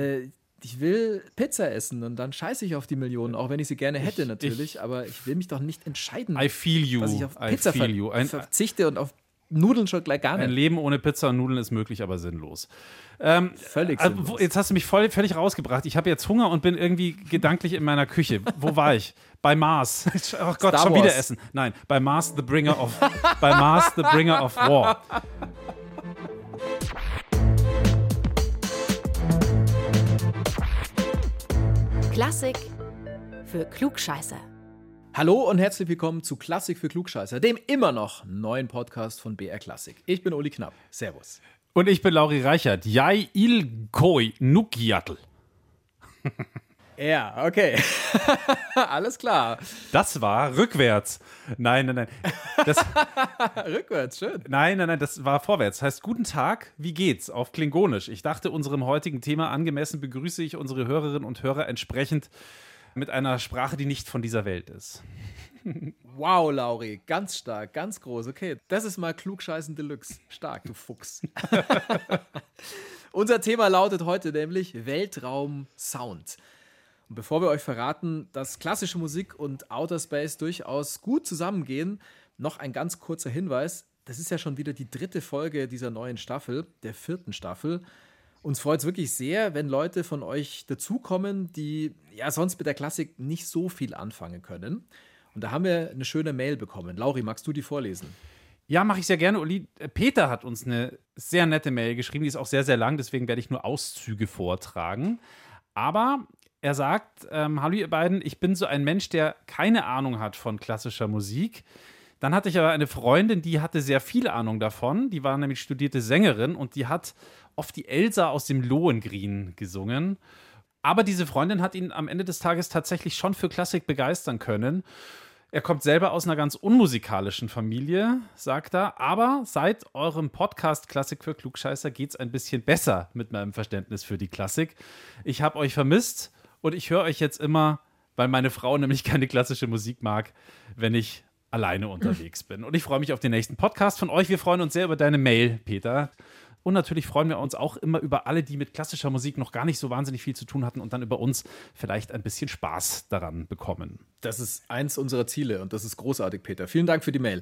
äh, ich will Pizza essen und dann scheiße ich auf die Millionen, auch wenn ich sie gerne hätte natürlich, ich, aber ich will mich doch nicht entscheiden, I feel you. dass ich auf Pizza I feel you. Ein, verzichte und auf Nudeln schon gleich gar nicht. Ein Leben ohne Pizza und Nudeln ist möglich, aber sinnlos. Ähm, Völlig also, sinnlos. Jetzt hast du mich voll, völlig rausgebracht. Ich habe jetzt Hunger und bin irgendwie gedanklich in meiner Küche. Wo war ich? Bei Mars. Oh Gott, Star schon Wars. wieder essen. Nein, bei Mars the Bringer of bei Mars the Bringer of War. Klassik für Klugscheißer. Hallo und herzlich willkommen zu Klassik für Klugscheißer, dem immer noch neuen Podcast von BR Klassik. Ich bin Uli Knapp. Servus. Und ich bin Lauri Reichert. Jai il koi nukiatl. Ja, okay. Alles klar. Das war rückwärts. Nein, nein, nein. Das, Rückwärts, schön. nein, nein, nein, das war vorwärts. Heißt, guten Tag, wie geht's? Auf Klingonisch. Ich dachte, unserem heutigen Thema angemessen begrüße ich unsere Hörerinnen und Hörer entsprechend mit einer Sprache, die nicht von dieser Welt ist. Wow, Lauri, ganz stark, ganz groß. Okay, das ist mal Klugscheißen Deluxe. Stark, du Fuchs. Unser Thema lautet heute nämlich Weltraum Sound. Und bevor wir euch verraten, dass klassische Musik und Outer Space durchaus gut zusammengehen, noch ein ganz kurzer Hinweis. Das ist ja schon wieder die dritte Folge dieser neuen Staffel, der vierten Staffel. Uns freut es wirklich sehr, wenn Leute von euch dazukommen, die ja sonst mit der Klassik nicht so viel anfangen können. Und da haben wir eine schöne Mail bekommen. Lauri, magst du die vorlesen? Ja, mache ich sehr gerne, Uli. Äh, Peter hat uns eine sehr nette Mail geschrieben, die ist auch sehr, sehr lang, deswegen werde ich nur Auszüge vortragen. Aber er sagt, ähm, hallo ihr beiden, ich bin so ein Mensch, der keine Ahnung hat von klassischer Musik. Dann hatte ich aber eine Freundin, die hatte sehr viel Ahnung davon. Die war nämlich studierte Sängerin und die hat oft die Elsa aus dem Lohengrin gesungen. Aber diese Freundin hat ihn am Ende des Tages tatsächlich schon für Klassik begeistern können. Er kommt selber aus einer ganz unmusikalischen Familie, sagt er. Aber seit eurem Podcast Klassik für Klugscheißer geht es ein bisschen besser mit meinem Verständnis für die Klassik. Ich habe euch vermisst und ich höre euch jetzt immer, weil meine Frau nämlich keine klassische Musik mag, wenn ich alleine unterwegs bin. Und ich freue mich auf den nächsten Podcast von euch. Wir freuen uns sehr über deine Mail, Peter. Und natürlich freuen wir uns auch immer über alle, die mit klassischer Musik noch gar nicht so wahnsinnig viel zu tun hatten und dann über uns vielleicht ein bisschen Spaß daran bekommen. Das ist eins unserer Ziele und das ist großartig, Peter. Vielen Dank für die Mail.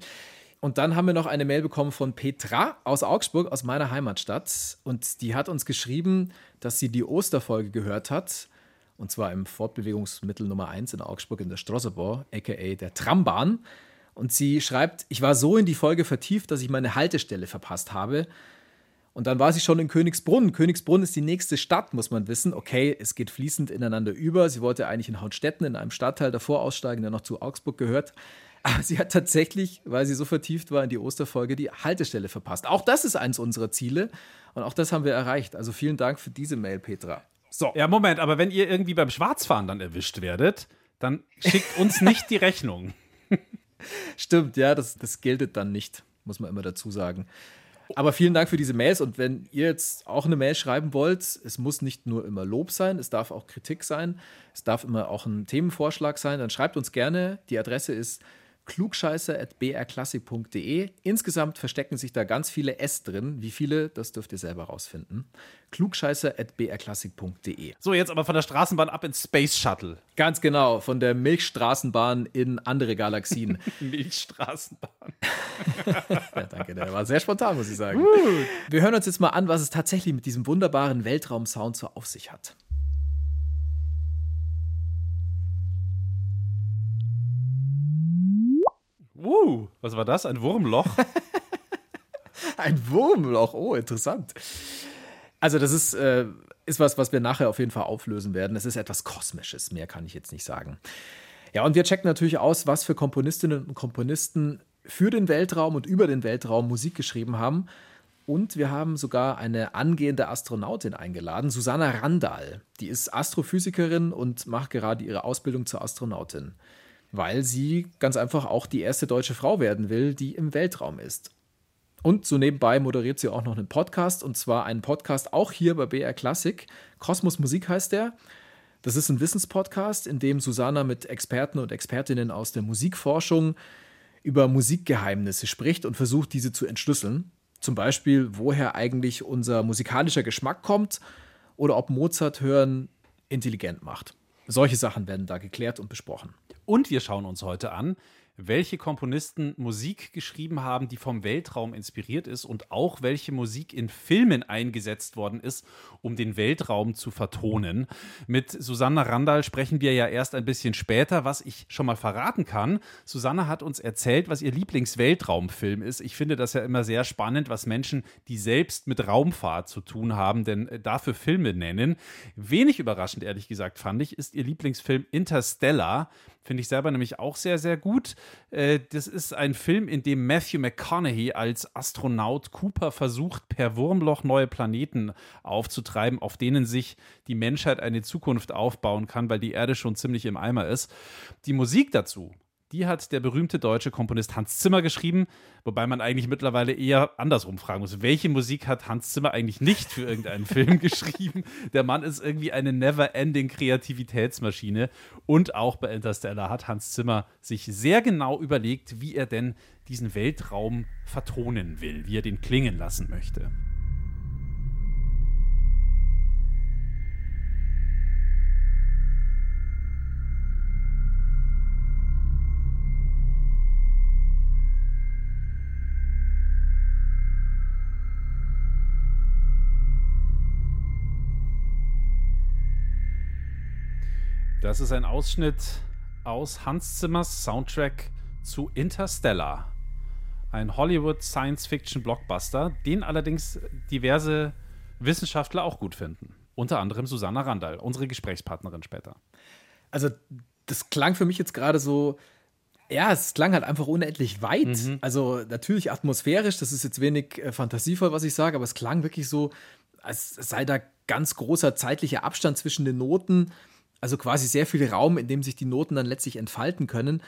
Und dann haben wir noch eine Mail bekommen von Petra aus Augsburg, aus meiner Heimatstadt. Und die hat uns geschrieben, dass sie die Osterfolge gehört hat. Und zwar im Fortbewegungsmittel Nummer 1 in Augsburg in der Strosserbau, aka der Trambahn. Und sie schreibt, ich war so in die Folge vertieft, dass ich meine Haltestelle verpasst habe. Und dann war sie schon in Königsbrunn. Königsbrunn ist die nächste Stadt, muss man wissen. Okay, es geht fließend ineinander über. Sie wollte eigentlich in Hautstetten in einem Stadtteil davor aussteigen, der noch zu Augsburg gehört. Aber sie hat tatsächlich, weil sie so vertieft war in die Osterfolge, die Haltestelle verpasst. Auch das ist eins unserer Ziele. Und auch das haben wir erreicht. Also vielen Dank für diese Mail, Petra. So, Ja, Moment, aber wenn ihr irgendwie beim Schwarzfahren dann erwischt werdet, dann schickt uns nicht die Rechnung. Stimmt, ja, das, das gilt dann nicht, muss man immer dazu sagen. Aber vielen Dank für diese Mails und wenn ihr jetzt auch eine Mail schreiben wollt, es muss nicht nur immer Lob sein, es darf auch Kritik sein, es darf immer auch ein Themenvorschlag sein, dann schreibt uns gerne. Die Adresse ist klugscheißer.brklassik.de. Insgesamt verstecken sich da ganz viele S drin. Wie viele, das dürft ihr selber rausfinden. klugscheißer.brklassik.de. So, jetzt aber von der Straßenbahn ab ins Space Shuttle. Ganz genau, von der Milchstraßenbahn in andere Galaxien. Milchstraßenbahn. Ja, danke, der war sehr spontan, muss ich sagen. Wir hören uns jetzt mal an, was es tatsächlich mit diesem wunderbaren Weltraumsound so auf sich hat. Was war das? Ein Wurmloch? Ein Wurmloch, oh, interessant. Also, das ist, äh, ist was, was wir nachher auf jeden Fall auflösen werden. Es ist etwas Kosmisches, mehr kann ich jetzt nicht sagen. Ja, und wir checken natürlich aus, was für Komponistinnen und Komponisten für den Weltraum und über den Weltraum Musik geschrieben haben. Und wir haben sogar eine angehende Astronautin eingeladen, Susanna Randall. Die ist Astrophysikerin und macht gerade ihre Ausbildung zur Astronautin, weil sie ganz einfach auch die erste deutsche Frau werden will, die im Weltraum ist. Und so nebenbei moderiert sie auch noch einen Podcast, und zwar einen Podcast auch hier bei BR Classic. Kosmos Musik heißt der. Das ist ein Wissenspodcast, in dem Susanna mit Experten und Expertinnen aus der Musikforschung über Musikgeheimnisse spricht und versucht, diese zu entschlüsseln. Zum Beispiel, woher eigentlich unser musikalischer Geschmack kommt oder ob Mozart hören intelligent macht. Solche Sachen werden da geklärt und besprochen. Und wir schauen uns heute an, welche Komponisten Musik geschrieben haben, die vom Weltraum inspiriert ist und auch welche Musik in Filmen eingesetzt worden ist, um den Weltraum zu vertonen. Mit Susanna Randall sprechen wir ja erst ein bisschen später, was ich schon mal verraten kann. Susanna hat uns erzählt, was ihr Lieblingsweltraumfilm ist. Ich finde das ja immer sehr spannend, was Menschen, die selbst mit Raumfahrt zu tun haben, denn äh, dafür Filme nennen. Wenig überraschend, ehrlich gesagt, fand ich, ist ihr Lieblingsfilm Interstellar. Finde ich selber nämlich auch sehr, sehr gut. Äh, das ist ein Film, in dem Matthew McConaughey als Astronaut Cooper versucht, per Wurmloch neue Planeten aufzutreiben, auf denen sich die Menschheit eine Zukunft aufbauen kann, weil die Erde schon ziemlich im Eimer ist. Die Musik dazu die hat der berühmte deutsche Komponist Hans Zimmer geschrieben, wobei man eigentlich mittlerweile eher andersrum fragen muss. Welche Musik hat Hans Zimmer eigentlich nicht für irgendeinen Film geschrieben? Der Mann ist irgendwie eine never-ending Kreativitätsmaschine. Und auch bei Interstellar hat Hans Zimmer sich sehr genau überlegt, wie er denn diesen Weltraum vertonen will, wie er den klingen lassen möchte. Das ist ein Ausschnitt aus Hans Zimmers Soundtrack zu Interstellar. Ein Hollywood Science-Fiction-Blockbuster, den allerdings diverse Wissenschaftler auch gut finden. Unter anderem Susanna Randall, unsere Gesprächspartnerin später. Also, das klang für mich jetzt gerade so, ja, es klang halt einfach unendlich weit. Mhm. Also, natürlich atmosphärisch, das ist jetzt wenig äh, fantasievoll, was ich sage, aber es klang wirklich so, als sei da ganz großer zeitlicher Abstand zwischen den Noten also quasi sehr viel Raum, in dem sich die Noten dann letztlich entfalten können.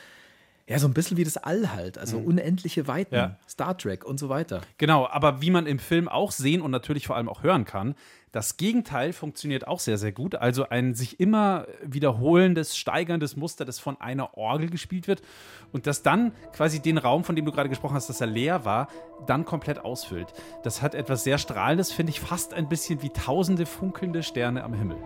Ja, so ein bisschen wie das All halt, also mhm. unendliche Weiten, ja. Star Trek und so weiter. Genau, aber wie man im Film auch sehen und natürlich vor allem auch hören kann, das Gegenteil funktioniert auch sehr, sehr gut. Also ein sich immer wiederholendes, steigerndes Muster, das von einer Orgel gespielt wird und das dann quasi den Raum, von dem du gerade gesprochen hast, dass er leer war, dann komplett ausfüllt. Das hat etwas sehr Strahlendes, finde ich, fast ein bisschen wie tausende funkelnde Sterne am Himmel.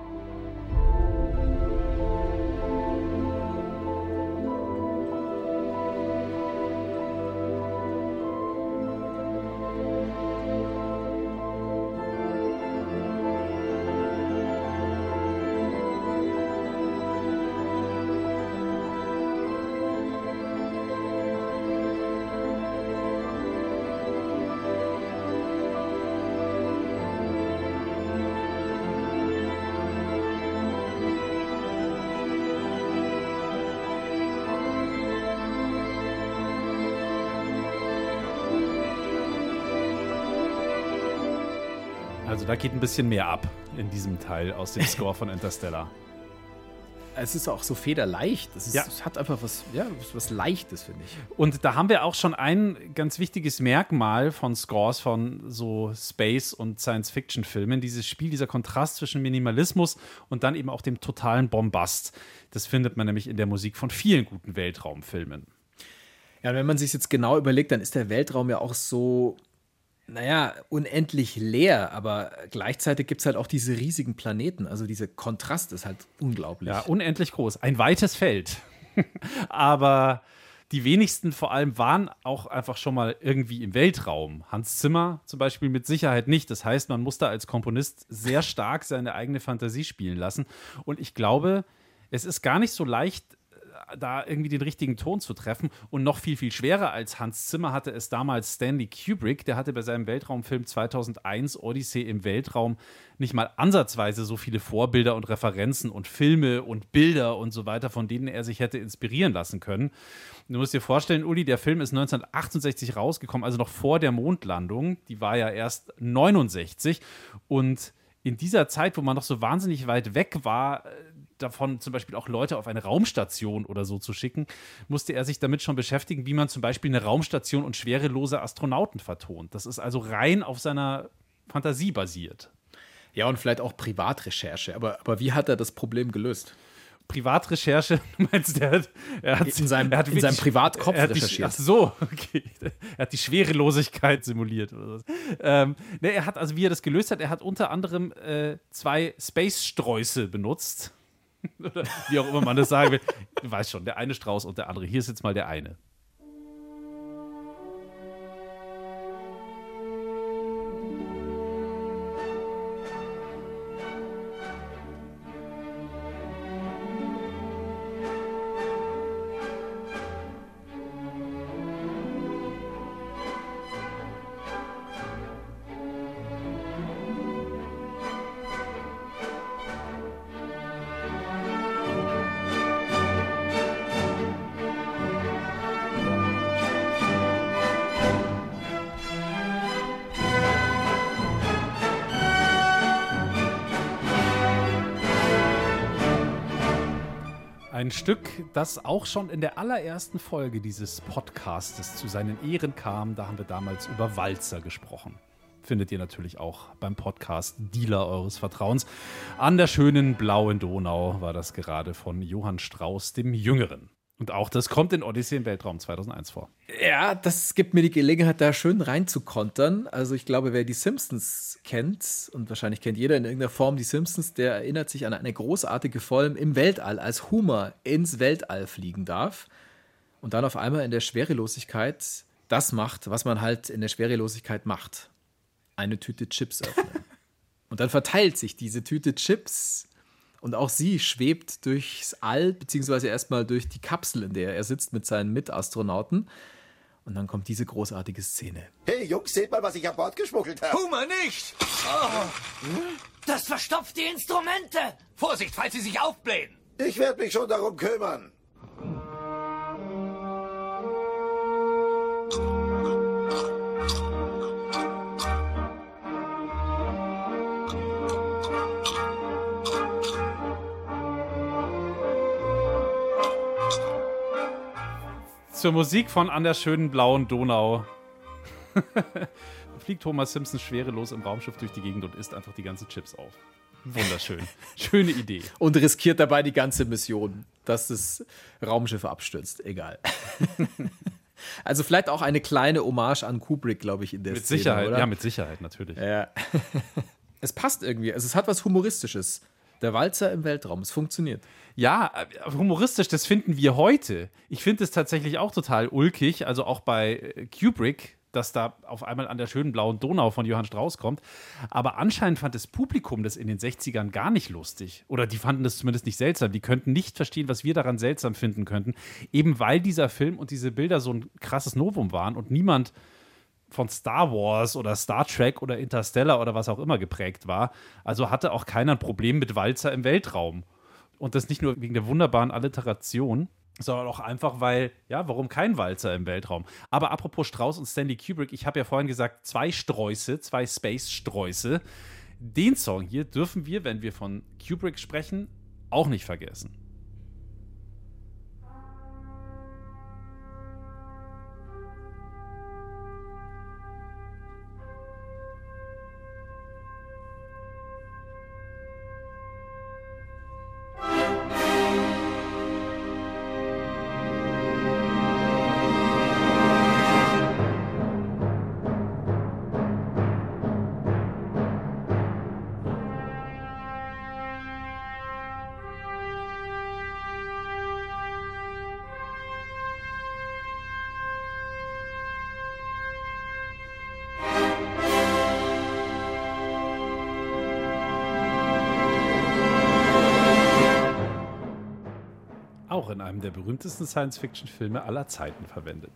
Also da geht ein bisschen mehr ab in diesem Teil aus dem Score von Interstellar. Es ist auch so federleicht. Es, ist, ja. es hat einfach was, ja, was Leichtes, finde ich. Und da haben wir auch schon ein ganz wichtiges Merkmal von Scores von so Space- und Science-Fiction-Filmen. Dieses Spiel, dieser Kontrast zwischen Minimalismus und dann eben auch dem totalen Bombast. Das findet man nämlich in der Musik von vielen guten Weltraumfilmen. Ja, wenn man sich jetzt genau überlegt, dann ist der Weltraum ja auch so naja, unendlich leer, aber gleichzeitig gibt es halt auch diese riesigen Planeten. Also dieser Kontrast ist halt unglaublich. Ja, unendlich groß. Ein weites Feld. aber die wenigsten vor allem waren auch einfach schon mal irgendwie im Weltraum. Hans Zimmer zum Beispiel mit Sicherheit nicht. Das heißt, man muss da als Komponist sehr stark seine eigene Fantasie spielen lassen. Und ich glaube, es ist gar nicht so leicht, da irgendwie den richtigen Ton zu treffen. Und noch viel, viel schwerer als Hans Zimmer hatte es damals Stanley Kubrick. Der hatte bei seinem Weltraumfilm 2001 Odyssey im Weltraum nicht mal ansatzweise so viele Vorbilder und Referenzen und Filme und Bilder und so weiter, von denen er sich hätte inspirieren lassen können. Du musst dir vorstellen, Uli, der Film ist 1968 rausgekommen, also noch vor der Mondlandung. Die war ja erst 69 und in dieser Zeit, wo man noch so wahnsinnig weit weg war, davon zum Beispiel auch Leute auf eine Raumstation oder so zu schicken, musste er sich damit schon beschäftigen, wie man zum Beispiel eine Raumstation und schwerelose Astronauten vertont. Das ist also rein auf seiner Fantasie basiert. Ja, und vielleicht auch Privatrecherche. Aber, aber wie hat er das Problem gelöst? Privatrecherche. Du meinst, der hat, er hat in seinem, er hat in seinem Privatkopf er hat die, recherchiert. Ach so, okay. Er hat die Schwerelosigkeit simuliert oder so. Ähm, ne, er hat, also wie er das gelöst hat, er hat unter anderem äh, zwei Space-Sträuße benutzt. oder wie auch immer man das sagen will. Du weißt schon, der eine Strauß und der andere. Hier ist jetzt mal der eine. Das auch schon in der allerersten Folge dieses Podcastes zu seinen Ehren kam. Da haben wir damals über Walzer gesprochen. Findet ihr natürlich auch beim Podcast Dealer eures Vertrauens. An der schönen blauen Donau war das gerade von Johann Strauss dem Jüngeren. Und auch das kommt in Odyssee im Weltraum 2001 vor. Ja, das gibt mir die Gelegenheit, da schön reinzukontern. Also ich glaube, wer die Simpsons kennt, und wahrscheinlich kennt jeder in irgendeiner Form die Simpsons, der erinnert sich an eine großartige Folge im Weltall, als Homer ins Weltall fliegen darf und dann auf einmal in der Schwerelosigkeit das macht, was man halt in der Schwerelosigkeit macht. Eine Tüte Chips öffnen. und dann verteilt sich diese Tüte Chips und auch sie schwebt durchs All, beziehungsweise erstmal durch die Kapsel, in der er sitzt mit seinen Mitastronauten. Und dann kommt diese großartige Szene. Hey Jungs, seht mal, was ich an Bord geschmuggelt habe. Hummer nicht! Das verstopft die Instrumente! Vorsicht, falls sie sich aufblähen! Ich werde mich schon darum kümmern. Zur Musik von An der schönen blauen Donau fliegt Thomas Simpson schwerelos im Raumschiff durch die Gegend und isst einfach die ganzen Chips auf. Wunderschön. Schöne Idee. Und riskiert dabei die ganze Mission, dass das Raumschiff abstürzt. Egal. also vielleicht auch eine kleine Hommage an Kubrick, glaube ich, in der Mit Szene, Sicherheit, oder? ja, mit Sicherheit, natürlich. Ja. es passt irgendwie. Also es hat was Humoristisches. Der Walzer im Weltraum. Es funktioniert. Ja, äh, humoristisch, das finden wir heute. Ich finde es tatsächlich auch total ulkig, also auch bei äh, Kubrick, dass da auf einmal an der schönen blauen Donau von Johann Strauss kommt. Aber anscheinend fand das Publikum das in den 60ern gar nicht lustig. Oder die fanden das zumindest nicht seltsam. Die könnten nicht verstehen, was wir daran seltsam finden könnten. Eben weil dieser Film und diese Bilder so ein krasses Novum waren und niemand von Star Wars oder Star Trek oder Interstellar oder was auch immer geprägt war. Also hatte auch keiner ein Problem mit Walzer im Weltraum. Und das nicht nur wegen der wunderbaren Alliteration, sondern auch einfach, weil, ja, warum kein Walzer im Weltraum? Aber apropos Strauss und Stanley Kubrick, ich habe ja vorhin gesagt, zwei Sträuße, zwei Space-Sträuße. Den Song hier dürfen wir, wenn wir von Kubrick sprechen, auch nicht vergessen. Der berühmtesten Science-Fiction-Filme aller Zeiten verwendet.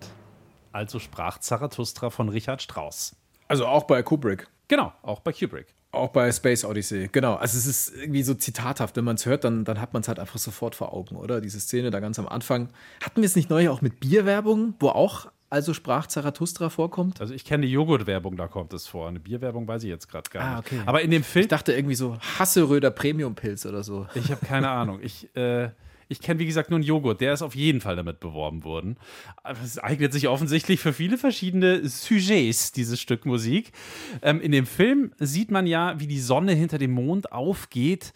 Also sprach Zarathustra von Richard Strauss. Also auch bei Kubrick. Genau, auch bei Kubrick. Auch bei Space Odyssey, genau. Also es ist irgendwie so zitathaft. Wenn man es hört, dann, dann hat man es halt einfach sofort vor Augen, oder? Diese Szene da ganz am Anfang. Hatten wir es nicht neu auch mit Bierwerbung, wo auch also sprach Zarathustra vorkommt? Also ich kenne die Joghurtwerbung, da kommt es vor. Eine Bierwerbung weiß ich jetzt gerade gar Ah, nicht. okay. Aber in dem Film, Ich dachte irgendwie so Hasseröder Premium-Pilz oder so. ich habe keine Ahnung. Ich, äh, ich kenne, wie gesagt, nur einen Joghurt. Der ist auf jeden Fall damit beworben worden. Es eignet sich offensichtlich für viele verschiedene Sujets, dieses Stück Musik. Ähm, in dem Film sieht man ja, wie die Sonne hinter dem Mond aufgeht.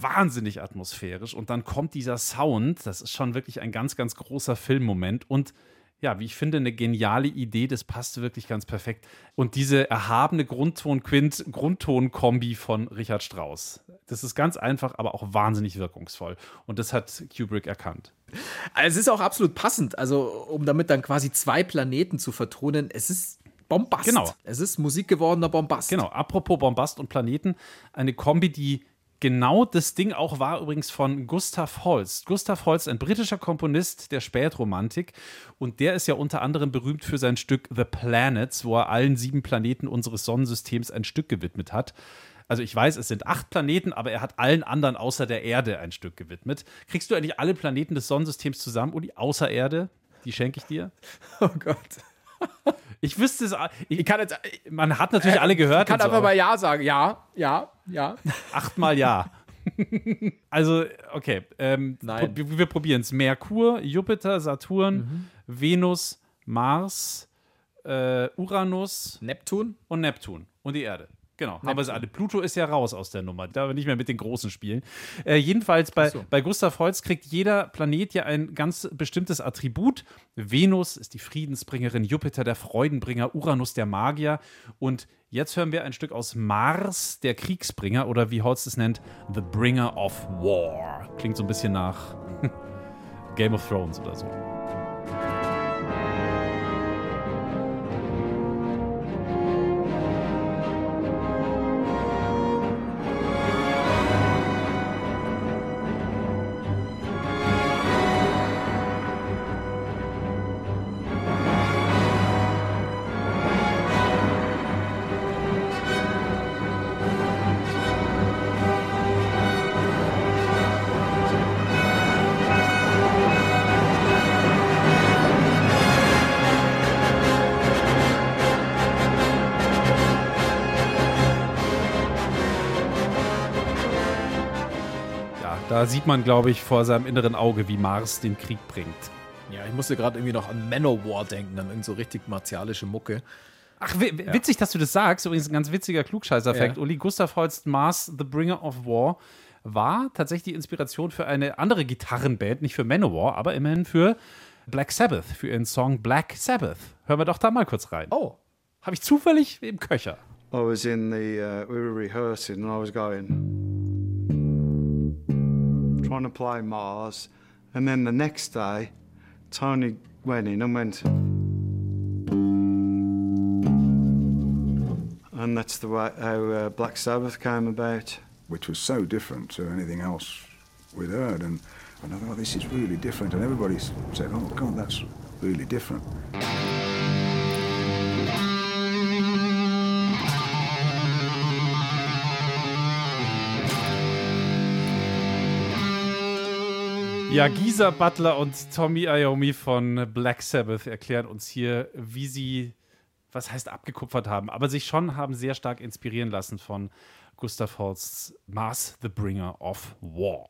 wahnsinnig atmosphärisch und dann kommt dieser Sound, das ist schon wirklich ein ganz, ganz großer Filmmoment und ja, wie ich finde, eine geniale Idee, das passt wirklich ganz perfekt. Und diese erhabene Grundton-Quint, Grundton-Kombi von Richard Strauss, das ist ganz einfach, aber auch wahnsinnig wirkungsvoll. Und das hat Kubrick erkannt. Es ist auch absolut passend, also um damit dann quasi zwei Planeten zu vertonen, es ist Bombast. Genau. Es ist musikgewordener Bombast. Genau, apropos Bombast und Planeten, eine Kombi, die genau das Ding auch war übrigens von Gustav Holst. Gustav Holst, ein britischer Komponist der Spätromantik und der ist ja unter anderem berühmt für sein Stück The Planets, wo er allen sieben Planeten unseres Sonnensystems ein Stück gewidmet hat. Also ich weiß, es sind acht Planeten, aber er hat allen anderen außer der Erde ein Stück gewidmet. Kriegst du eigentlich alle Planeten des Sonnensystems zusammen, Uli, außer Erde? Die schenke ich dir. Oh Gott. Ich wüsste es. Ich kann jetzt, man hat natürlich alle gehört. Ich kann so, einfach aber mal Ja sagen. Ja, ja, ja. achtmal ja. also, okay. Ähm, Nein. pro- wir probieren es. Merkur, Jupiter, Saturn, Venus, Mars, äh, Uranus Neptun? und Neptun und die Erde. Genau, haben wir sie alle. Pluto ist ja raus aus der Nummer, da wir nicht mehr mit den Großen spielen. Äh, jedenfalls bei, so. bei Gustav Holst kriegt jeder Planet ja ein ganz bestimmtes Attribut. Venus ist die Friedensbringerin, Jupiter der Freudenbringer, Uranus der Magier. Und jetzt hören wir ein Stück aus Mars, der Kriegsbringer, oder wie Holst es nennt, The Bringer of War. Klingt so ein bisschen nach Game of Thrones oder so. Sieht man, glaube ich, vor seinem inneren Auge, wie Mars den Krieg bringt. Ja, ich musste gerade irgendwie noch an Manowar denken, an irgend so richtig martialische Mucke. Ach, wi- witzig, dass du das sagst. Übrigens ein ganz witziger Klugscheißer-Fact. Ja. Uli Gustav Holst Mars, The Bringer of War, war tatsächlich die Inspiration für eine andere Gitarrenband, nicht für Manowar, aber immerhin für Black Sabbath, für ihren Song Black Sabbath. Hören wir doch da mal kurz rein. Oh. Habe ich zufällig im Köcher. I was in the, uh, we were rehearsing and I was going, trying to play Mars. And then the next day, Tony went in and went, and that's the way how uh, Black Sabbath came about. which was so different to anything else we'd heard. And, and I thought, this is really different. And everybody said, oh, God, that's really different. Ja, Gisa Butler und Tommy Iommi von Black Sabbath erklären uns hier, wie sie, was heißt abgekupfert haben, aber sich schon haben sehr stark inspirieren lassen von Gustav Holsts Mars, The Bringer of War.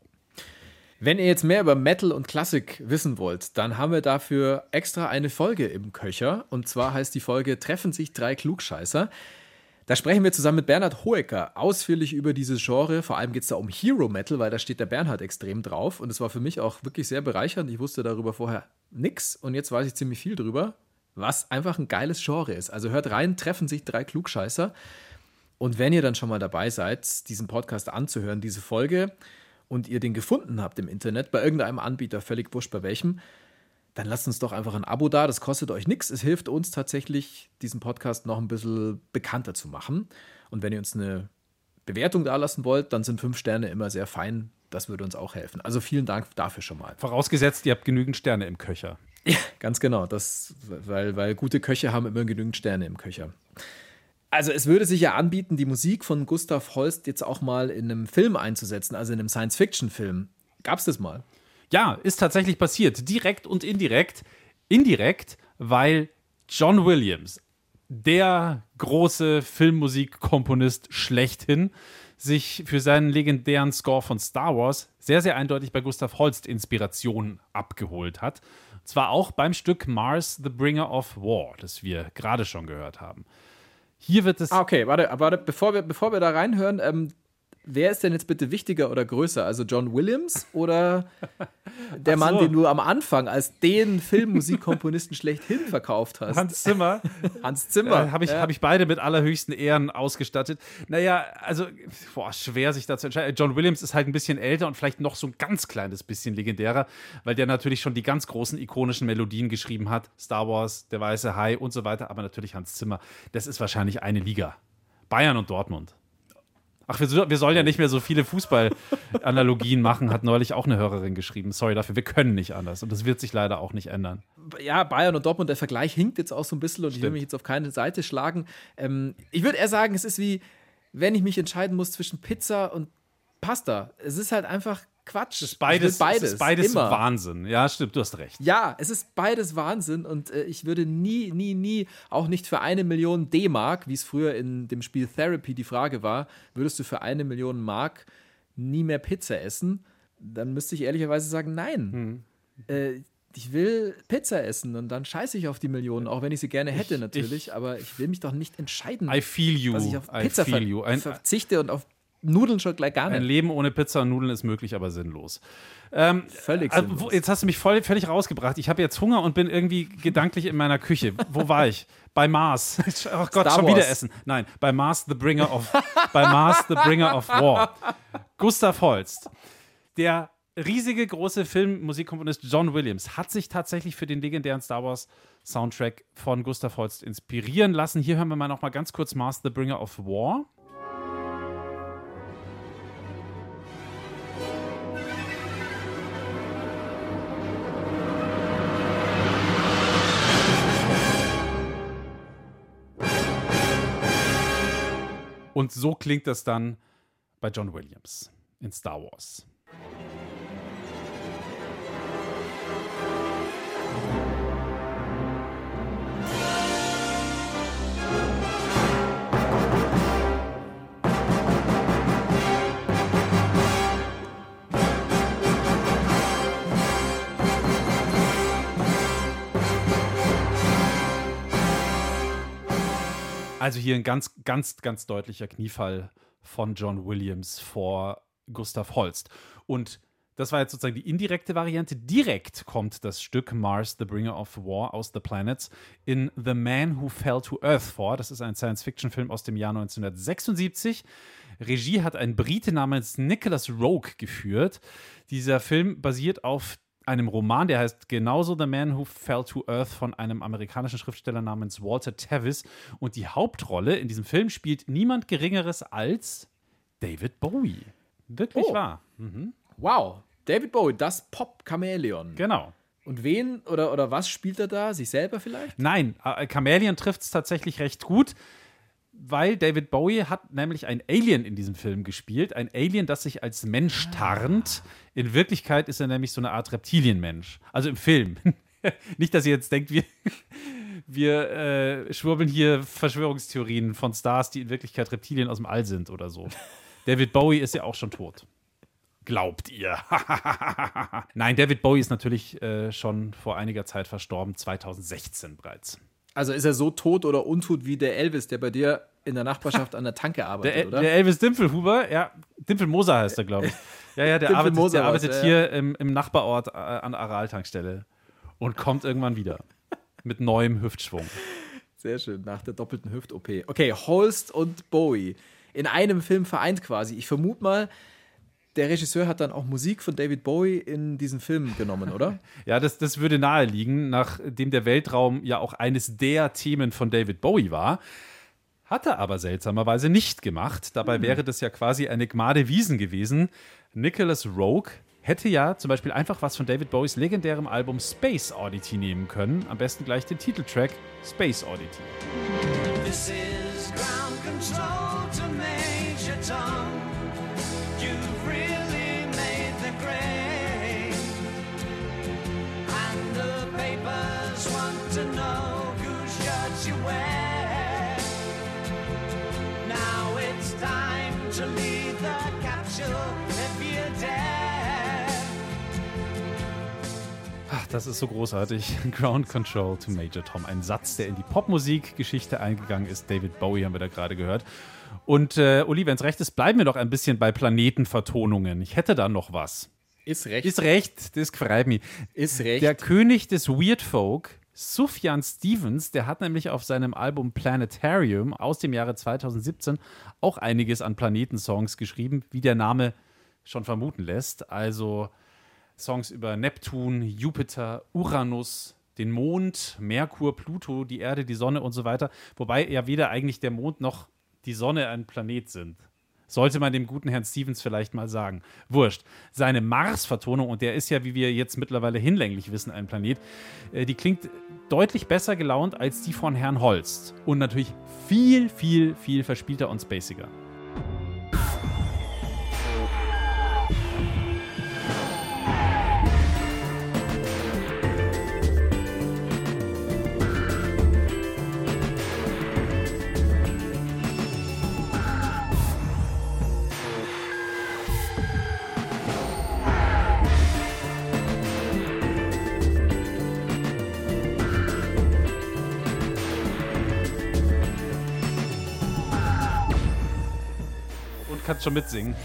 Wenn ihr jetzt mehr über Metal und Klassik wissen wollt, dann haben wir dafür extra eine Folge im Köcher. Und zwar heißt die Folge Treffen sich drei Klugscheißer. Da sprechen wir zusammen mit Bernhard Hoeker ausführlich über dieses Genre. Vor allem geht es da um Hero Metal, weil da steht der Bernhard extrem drauf. Und es war für mich auch wirklich sehr bereichernd. Ich wusste darüber vorher nix und jetzt weiß ich ziemlich viel drüber, was einfach ein geiles Genre ist. Also hört rein, treffen sich drei Klugscheißer. Und wenn ihr dann schon mal dabei seid, diesen Podcast anzuhören, diese Folge, und ihr den gefunden habt im Internet, bei irgendeinem Anbieter, völlig wurscht bei welchem, dann lasst uns doch einfach ein Abo da. Das kostet euch nichts. Es hilft uns tatsächlich, diesen Podcast noch ein bisschen bekannter zu machen. Und wenn ihr uns eine Bewertung da lassen wollt, dann sind fünf Sterne immer sehr fein. Das würde uns auch helfen. Also vielen Dank dafür schon mal. Vorausgesetzt, ihr habt genügend Sterne im Köcher. Ganz genau, das, weil, weil gute Köche haben immer genügend Sterne im Köcher. Also es würde sich ja anbieten, die Musik von Gustav Holst jetzt auch mal in einem Film einzusetzen, also in einem Science-Fiction-Film. Gab's das mal? Ja, ist tatsächlich passiert. Direkt und indirekt. Indirekt, weil John Williams, der große Filmmusikkomponist schlechthin, sich für seinen legendären Score von Star Wars sehr, sehr eindeutig bei Gustav Holst Inspiration abgeholt hat. Und zwar auch beim Stück Mars, The Bringer of War, das wir gerade schon gehört haben. Hier wird es. Ah, okay, warte, warte bevor, wir, bevor wir da reinhören, ähm, wer ist denn jetzt bitte wichtiger oder größer? Also John Williams oder der Ach Mann, so. den du am Anfang als den Filmmusikkomponisten schlechthin verkauft hast? Hans Zimmer. Hans Zimmer. Äh, Habe ich, Ja. hab ich beide mit allerhöchsten Ehren ausgestattet. Naja, also, boah, schwer sich da zu entscheiden. John Williams ist halt ein bisschen älter und vielleicht noch so ein ganz kleines bisschen legendärer, weil der natürlich schon die ganz großen ikonischen Melodien geschrieben hat. Star Wars, Der Weiße Hai und so weiter. Aber natürlich Hans Zimmer. Das ist wahrscheinlich eine Liga. Bayern und Dortmund. Ach, wir, wir sollen ja nicht mehr so viele Fußball-Analogien machen, hat neulich auch eine Hörerin geschrieben. Sorry dafür, wir können nicht anders. Und das wird sich leider auch nicht ändern. ja, Bayern und Dortmund, der Vergleich hinkt jetzt auch so ein bisschen und ich will Stimmt. mich jetzt auf keine Seite schlagen. Ähm, ich würde eher sagen, es ist wie, wenn ich mich entscheiden muss zwischen Pizza und Pasta. Es ist halt einfach Quatsch. Es ist beides, Ich beides, es ist beides immer. Wahnsinn. Ja, stimmt, du hast recht. Ja, es ist beides Wahnsinn und äh, ich würde nie, nie, nie, auch nicht für eine Million D-Mark, wie es früher in dem Spiel Therapy die Frage war, würdest du für eine Million Mark nie mehr Pizza essen? Dann müsste ich ehrlicherweise sagen, nein. Äh, ich will Pizza essen und dann scheiße ich auf die Millionen, auch wenn ich sie gerne hätte natürlich, aber ich will mich doch nicht entscheiden, I feel you. dass ich auf Pizza ver you. Ein, verzichte und auf Nudeln schon gleich gar ein nicht. Leben ohne Pizza und Nudeln ist möglich, aber sinnlos. Völlig Also, sinnlos. jetzt hast du mich voll, völlig rausgebracht. Ich habe jetzt Hunger und bin irgendwie gedanklich in meiner Küche. Wo war ich? Bei Mars. Oh Gott, schon wieder essen. Nein, bei Mars the Bringer of bei Mars the Bringer of War. Gustav Holst. Der riesige große Filmmusikkomponist John Williams hat sich tatsächlich für den legendären Star Wars Soundtrack von Gustav Holst inspirieren lassen. Hier hören wir mal noch mal ganz kurz Mars the Bringer of War. Und so klingt das dann bei John Williams in Star Wars. Also hier ein ganz, ganz, ganz deutlicher Kniefall von John Williams vor Gustav Holst. Und das war jetzt sozusagen die indirekte Variante. Direkt kommt das Stück Mars, The Bringer of War aus The Planets in The Man Who Fell to Earth vor. Das ist ein Science-Fiction-Film aus dem Jahr 1976. Regie hat ein Brite namens Nicholas Rogue geführt. Dieser Film basiert auf einem Roman, der heißt genauso The Man Who Fell to Earth von einem amerikanischen Schriftsteller namens Walter Tevis. Und die Hauptrolle in diesem Film spielt niemand Geringeres als David Bowie. Wirklich Oh. wahr. Wow, David Bowie, das Pop-Chamäleon. Genau. Und wen oder, oder was spielt er da? Sich selber vielleicht? Nein, äh, Chameleon trifft es tatsächlich recht gut, weil David Bowie hat nämlich ein Alien in diesem Film gespielt. Ein Alien, das sich als Mensch tarnt. In Wirklichkeit ist er nämlich so eine Art Reptilienmensch. Also im Film. Nicht, dass ihr jetzt denkt, wir, wir äh, schwurbeln hier Verschwörungstheorien von Stars, die in Wirklichkeit Reptilien aus dem All sind oder so. David Bowie ist ja auch schon tot. Glaubt ihr? Nein, David Bowie ist natürlich äh, schon vor einiger Zeit verstorben, 2016 bereits. Also ist er so tot oder untot wie der Elvis, der bei dir in der Nachbarschaft an der Tanke arbeitet, Der, oder? der Elvis Dimpfelhuber, ja, Dimpfelmoser heißt er, glaube ich. Ja, ja, der arbeitet, der arbeitet ja, hier im, im Nachbarort äh, an der Aral-Tankstelle und kommt irgendwann wieder. Mit neuem Hüftschwung. Sehr schön, nach der doppelten Hüft-OP. Okay, Holst und Bowie. In einem Film vereint quasi. Ich vermute mal, der Regisseur hat dann auch Musik von David Bowie in diesen Film genommen, oder? Ja, das, das würde naheliegen, nachdem der Weltraum ja auch eines der Themen von David Bowie war. Hat er aber seltsamerweise nicht gemacht. Dabei wäre das ja quasi eine Gmade Wiesen gewesen. Nicholas Rogue hätte ja zum Beispiel einfach was von David Bowies legendärem Album Space Oddity nehmen können. Am besten gleich den Titeltrack Space Oddity. Das ist so großartig. Ground Control to Major Tom. Ein Satz, der in die Popmusikgeschichte eingegangen ist. David Bowie haben wir da gerade gehört. Und äh, Uli, wenn es recht ist, bleiben wir doch ein bisschen bei Planetenvertonungen. Ich hätte da noch was. Ist recht. Ist recht, das freut mich. Ist recht. Der König des Weird Folk, Sufjan Stevens, der hat nämlich auf seinem Album Planetarium aus dem Jahre 2017 auch einiges an Planetensongs geschrieben, wie der Name schon vermuten lässt. Also Songs über Neptun, Jupiter, Uranus, den Mond, Merkur, Pluto, die Erde, die Sonne und so weiter. Wobei ja weder eigentlich der Mond noch die Sonne ein Planet sind. Sollte man dem guten Herrn Stevens vielleicht mal sagen. Wurscht. Seine Mars-Vertonung, und der ist ja, wie wir jetzt mittlerweile hinlänglich wissen, ein Planet, äh, die klingt deutlich besser gelaunt als die von Herrn Holst. Und natürlich viel, viel, viel verspielter und spaciger. Kannst schon mitsingen.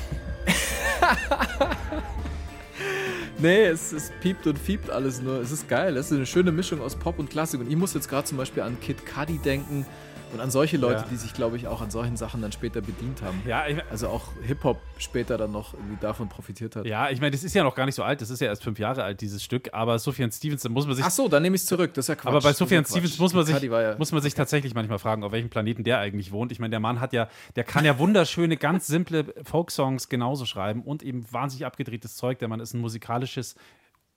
Nee, es, es piept und fiebt alles nur. Es ist geil. Es ist eine schöne Mischung aus Pop und Klassik. Und ich muss jetzt gerade zum Beispiel an Kid Cudi denken und an solche Leute, Ja. die sich, glaube ich, auch an solchen Sachen dann später bedient haben. Ja, ich, Also auch Hip-Hop später dann noch irgendwie davon profitiert hat. ja, ich meine, das ist ja noch gar nicht so alt. Das ist ja erst fünf Jahre alt, dieses Stück. Aber Sufjan Stevens, da muss man sich Ach so, dann nehme ich es zurück. Das ist ja Quatsch. Aber bei Sufjan. Stevens muss man, sich, ja muss man sich tatsächlich manchmal fragen, auf welchem Planeten der eigentlich wohnt. Ich meine, der Mann hat ja, der kann ja wunderschöne, ganz simple Folksongs genauso schreiben und eben wahnsinnig abgedrehtes Zeug. Der Mann ist ein musikalisches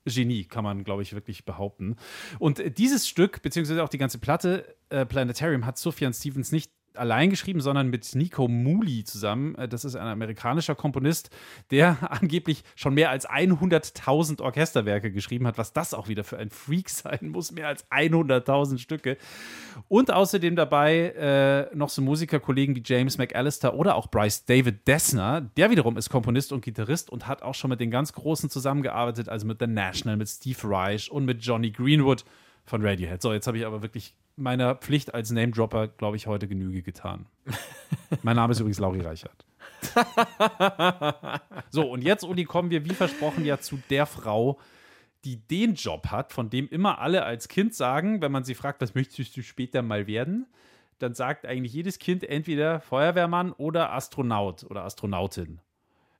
Genie, kann man, glaube ich, wirklich behaupten. Und äh, dieses Stück, beziehungsweise auch die ganze Platte äh, Planetarium, hat Sufjan Stevens nicht allein geschrieben, sondern mit Nico Muli zusammen. Äh, Das ist ein amerikanischer Komponist, der angeblich schon mehr als 100.000 Orchesterwerke geschrieben hat, was das auch wieder für ein Freak sein muss, mehr als 100.000 Stücke. Und außerdem dabei äh, noch so Musikerkollegen wie James McAllister oder auch Bryce David Dessner. Der wiederum ist Komponist und Gitarrist und hat auch schon mit den ganz Großen zusammengearbeitet, also mit The National, mit Steve Reich und mit Johnny Greenwood von Radiohead. So, jetzt habe ich aber wirklich meiner Pflicht als Name-Dropper, glaube ich, heute Genüge getan. mein Name ist übrigens Lauri Reichert. so, und jetzt, Uli, kommen wir wie versprochen ja zu der Frau, die den Job hat, von dem immer alle als Kind sagen, wenn man sie fragt, was möchtest du später mal werden, dann sagt eigentlich jedes Kind entweder Feuerwehrmann oder Astronaut oder Astronautin.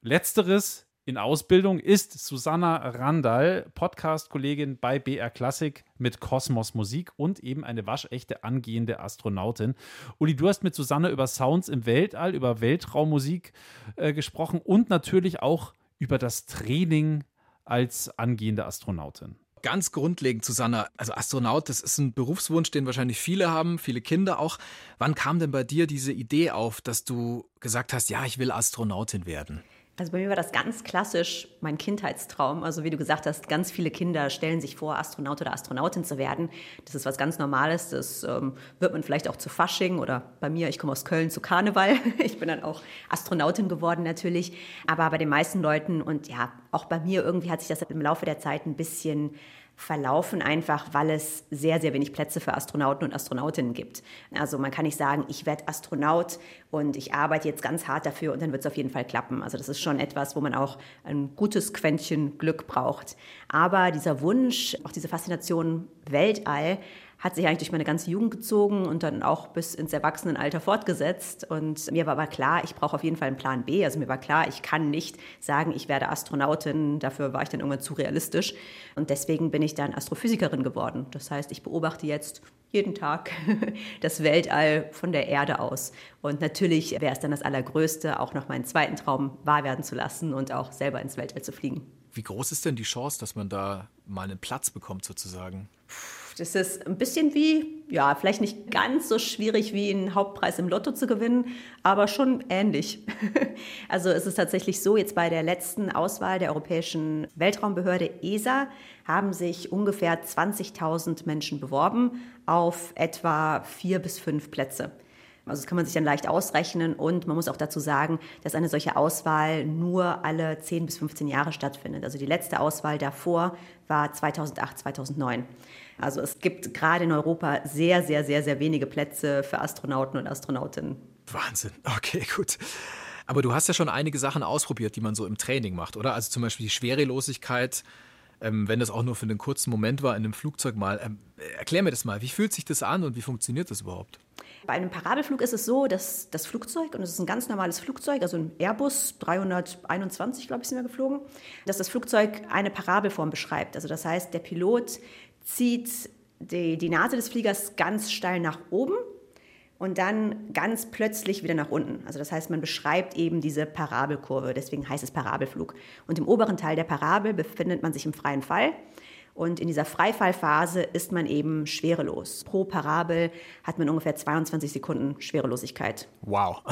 Letzteres in Ausbildung ist Susanna Randall, Podcast-Kollegin bei BR Classic mit Kosmos Musik und eben eine waschechte angehende Astronautin. Uli, du hast mit Susanne über Sounds im Weltall, über Weltraummusik äh, gesprochen und natürlich auch über das Training als angehende Astronautin. Ganz grundlegend, Susanna, also Astronaut, das ist ein Berufswunsch, den wahrscheinlich viele haben, viele Kinder auch. Wann kam denn bei dir diese Idee auf, dass du gesagt hast, ja, ich will Astronautin werden? Also bei mir war das ganz klassisch mein Kindheitstraum. Also wie du gesagt hast, ganz viele Kinder stellen sich vor, Astronaut oder Astronautin zu werden. Das ist was ganz Normales. Das ähm, wird man vielleicht auch zu Fasching oder bei mir, ich komme aus Köln, zu Karneval. Ich bin dann auch Astronautin geworden natürlich. Aber bei den meisten Leuten und ja, auch bei mir irgendwie hat sich das im Laufe der Zeit ein bisschen verlaufen, einfach weil es sehr, sehr wenig Plätze für Astronauten und Astronautinnen gibt. Also man kann nicht sagen, ich werde Astronaut und ich arbeite jetzt ganz hart dafür und dann wird es auf jeden Fall klappen. Also das ist schon etwas, wo man auch ein gutes Quäntchen Glück braucht. Aber dieser Wunsch, auch diese Faszination Weltall, hat sich eigentlich durch meine ganze Jugend gezogen und dann auch bis ins Erwachsenenalter fortgesetzt. Und mir war aber klar, ich brauche auf jeden Fall einen Plan B. Also mir war klar, ich kann nicht sagen, ich werde Astronautin. Dafür war ich dann irgendwann zu realistisch. Und deswegen bin ich dann Astrophysikerin geworden. Das heißt, ich beobachte jetzt jeden Tag das Weltall von der Erde aus. Und natürlich wäre es dann das Allergrößte, auch noch meinen zweiten Traum wahr werden zu lassen und auch selber ins Weltall zu fliegen. Wie groß ist denn die Chance, dass man da mal einen Platz bekommt, sozusagen? Das ist ein bisschen wie, ja, vielleicht nicht ganz so schwierig wie einen Hauptpreis im Lotto zu gewinnen, aber schon ähnlich. Also es ist tatsächlich so, jetzt bei der letzten Auswahl der Europäischen Weltraumbehörde ESA haben sich ungefähr 20.000 Menschen beworben auf etwa vier bis fünf Plätze. Also das kann man sich dann leicht ausrechnen und man muss auch dazu sagen, dass eine solche Auswahl nur alle 10 bis 15 Jahre stattfindet. Also die letzte Auswahl davor war 2008, 2009. Also es gibt gerade in Europa sehr, sehr, sehr, sehr wenige Plätze für Astronauten und Astronautinnen. Wahnsinn. Okay, gut. Aber du hast ja schon einige Sachen ausprobiert, die man so im Training macht, oder? Also zum Beispiel die Schwerelosigkeit, ähm, wenn das auch nur für einen kurzen Moment war in einem Flugzeug mal. Ähm, erklär mir das mal, wie fühlt sich das an und wie funktioniert das überhaupt? Bei einem Parabelflug ist es so, dass das Flugzeug, und es ist ein ganz normales Flugzeug, also ein Airbus 321, glaube ich, sind wir geflogen, dass das Flugzeug eine Parabelform beschreibt. Also das heißt, der Pilot zieht die, die Nase des Fliegers ganz steil nach oben und dann ganz plötzlich wieder nach unten. Also das heißt, man beschreibt eben diese Parabelkurve, deswegen heißt es Parabelflug. Und im oberen Teil der Parabel befindet man sich im freien Fall. Und in dieser Freifallphase ist man eben schwerelos. Pro Parabel hat man ungefähr 22 Sekunden Schwerelosigkeit. Wow.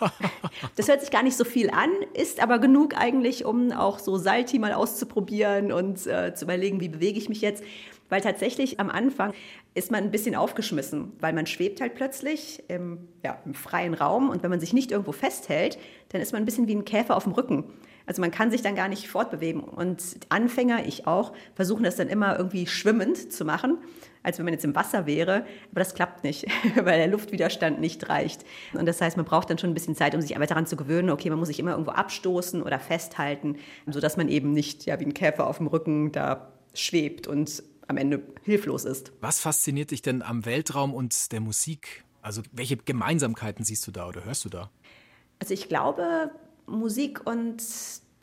das hört sich gar nicht so viel an, ist aber genug eigentlich, um auch so Salti mal auszuprobieren und äh, zu überlegen, wie bewege ich mich jetzt. Weil tatsächlich am Anfang ist man ein bisschen aufgeschmissen, weil man schwebt halt plötzlich im, ja, im freien Raum und wenn man sich nicht irgendwo festhält, dann ist man ein bisschen wie ein Käfer auf dem Rücken. Also man kann sich dann gar nicht fortbewegen. Und Anfänger, ich auch, versuchen das dann immer irgendwie schwimmend zu machen, als wenn man jetzt im Wasser wäre. Aber das klappt nicht, weil der Luftwiderstand nicht reicht. Und das heißt, man braucht dann schon ein bisschen Zeit, um sich einfach daran zu gewöhnen, okay, man muss sich immer irgendwo abstoßen oder festhalten, sodass man eben nicht ja, wie ein Käfer auf dem Rücken da schwebt und am Ende hilflos ist. Was fasziniert dich denn am Weltraum und der Musik? Also welche Gemeinsamkeiten siehst du da oder hörst du da? Also ich glaube, Musik und